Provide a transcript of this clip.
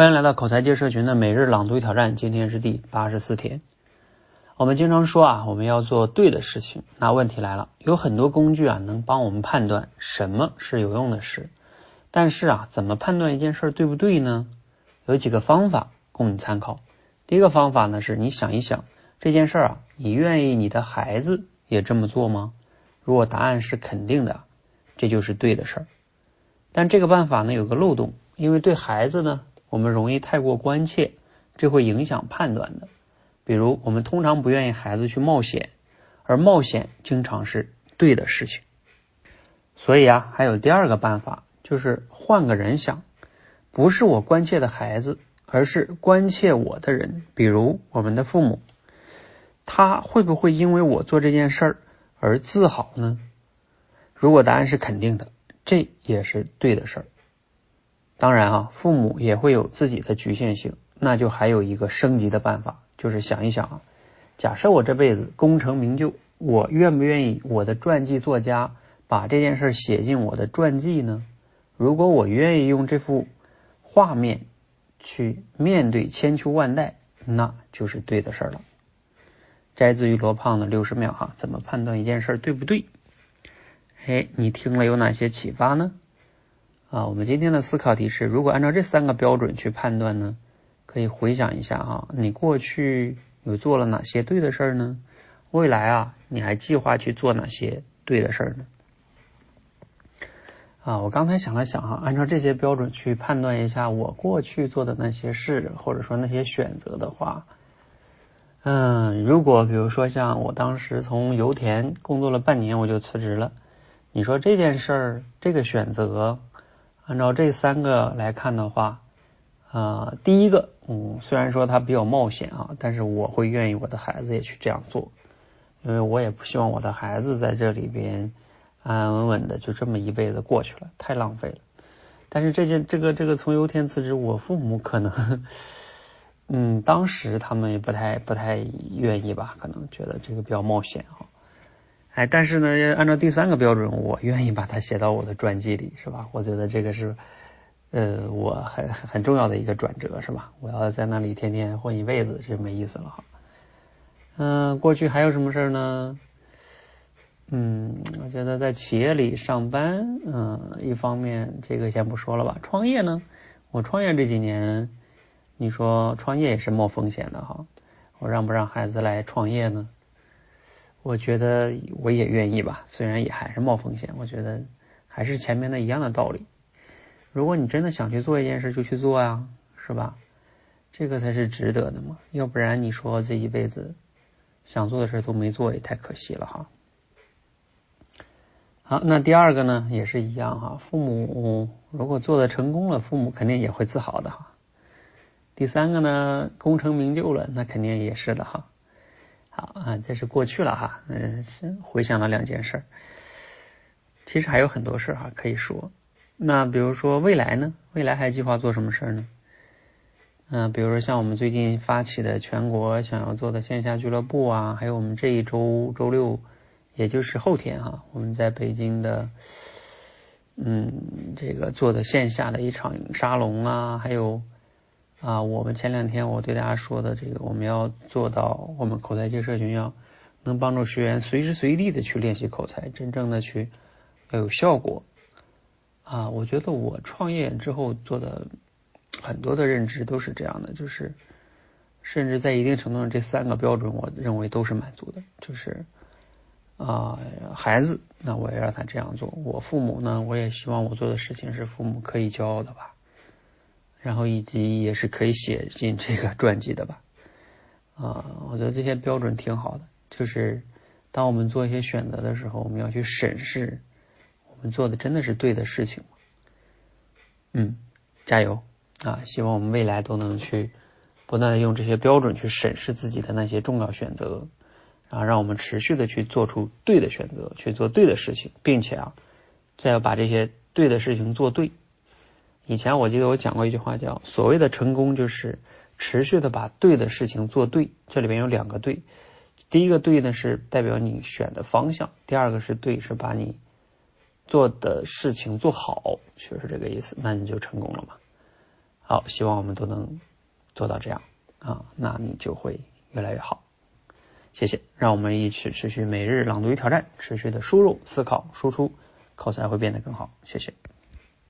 欢迎来到口才界社群的每日朗读挑战，今天是第八十四天。我们经常说啊，我们要做对的事情。那问题来了，有很多工具啊，能帮我们判断什么是有用的事。但是啊，怎么判断一件事对不对呢？有几个方法供你参考。第一个方法呢，是你想一想这件事啊，你愿意你的孩子也这么做吗？如果答案是肯定的，这就是对的事儿。但这个办法呢，有个漏洞，因为对孩子呢。我们容易太过关切，这会影响判断的。比如，我们通常不愿意孩子去冒险，而冒险经常是对的事情。所以啊，还有第二个办法，就是换个人想，不是我关切的孩子，而是关切我的人，比如我们的父母，他会不会因为我做这件事儿而自豪呢？如果答案是肯定的，这也是对的事儿。当然啊，父母也会有自己的局限性，那就还有一个升级的办法，就是想一想啊，假设我这辈子功成名就，我愿不愿意我的传记作家把这件事写进我的传记呢？如果我愿意用这幅画面去面对千秋万代，那就是对的事儿了。摘自于罗胖的六十秒哈，怎么判断一件事对不对？哎，你听了有哪些启发呢？啊，我们今天的思考题是：如果按照这三个标准去判断呢，可以回想一下哈，你过去有做了哪些对的事儿呢？未来啊，你还计划去做哪些对的事儿呢？啊，我刚才想了想哈，按照这些标准去判断一下我过去做的那些事，或者说那些选择的话，嗯，如果比如说像我当时从油田工作了半年我就辞职了，你说这件事儿这个选择？按照这三个来看的话，啊，第一个，嗯，虽然说它比较冒险啊，但是我会愿意我的孩子也去这样做，因为我也不希望我的孩子在这里边安安稳稳的就这么一辈子过去了，太浪费了。但是这件这个这个从油田辞职，我父母可能，嗯，当时他们也不太不太愿意吧，可能觉得这个比较冒险啊。哎，但是呢，按照第三个标准，我愿意把它写到我的传记里，是吧？我觉得这个是，呃，我很很重要的一个转折，是吧？我要在那里天天混一辈子，就没意思了哈。嗯，过去还有什么事儿呢？嗯，我觉得在企业里上班，嗯，一方面这个先不说了吧。创业呢，我创业这几年，你说创业也是冒风险的哈。我让不让孩子来创业呢？我觉得我也愿意吧，虽然也还是冒风险。我觉得还是前面的一样的道理。如果你真的想去做一件事，就去做呀，是吧？这个才是值得的嘛。要不然你说这一辈子想做的事都没做，也太可惜了哈。好，那第二个呢，也是一样哈。父母如果做的成功了，父母肯定也会自豪的哈。第三个呢，功成名就了，那肯定也是的哈。啊，这是过去了哈，嗯，回想了两件事，其实还有很多事儿哈可以说。那比如说未来呢？未来还计划做什么事儿呢？嗯，比如说像我们最近发起的全国想要做的线下俱乐部啊，还有我们这一周周六，也就是后天哈，我们在北京的，嗯，这个做的线下的一场沙龙啊，还有。啊，我们前两天我对大家说的这个，我们要做到，我们口才界社群要能帮助学员随时随地的去练习口才，真正的去要有效果。啊，我觉得我创业之后做的很多的认知都是这样的，就是甚至在一定程度上，这三个标准我认为都是满足的，就是啊，孩子，那我也让他这样做；我父母呢，我也希望我做的事情是父母可以骄傲的吧。然后以及也是可以写进这个传记的吧，啊，我觉得这些标准挺好的。就是当我们做一些选择的时候，我们要去审视我们做的真的是对的事情？嗯，加油啊！希望我们未来都能去不断的用这些标准去审视自己的那些重要选择，然后让我们持续的去做出对的选择，去做对的事情，并且啊，再要把这些对的事情做对。以前我记得我讲过一句话，叫所谓的成功就是持续的把对的事情做对。这里边有两个对，第一个对呢是代表你选的方向，第二个是对是把你做的事情做好，就是这个意思，那你就成功了嘛。好，希望我们都能做到这样啊，那你就会越来越好。谢谢，让我们一起持续每日朗读与挑战，持续的输入、思考、输出，口才会变得更好。谢谢。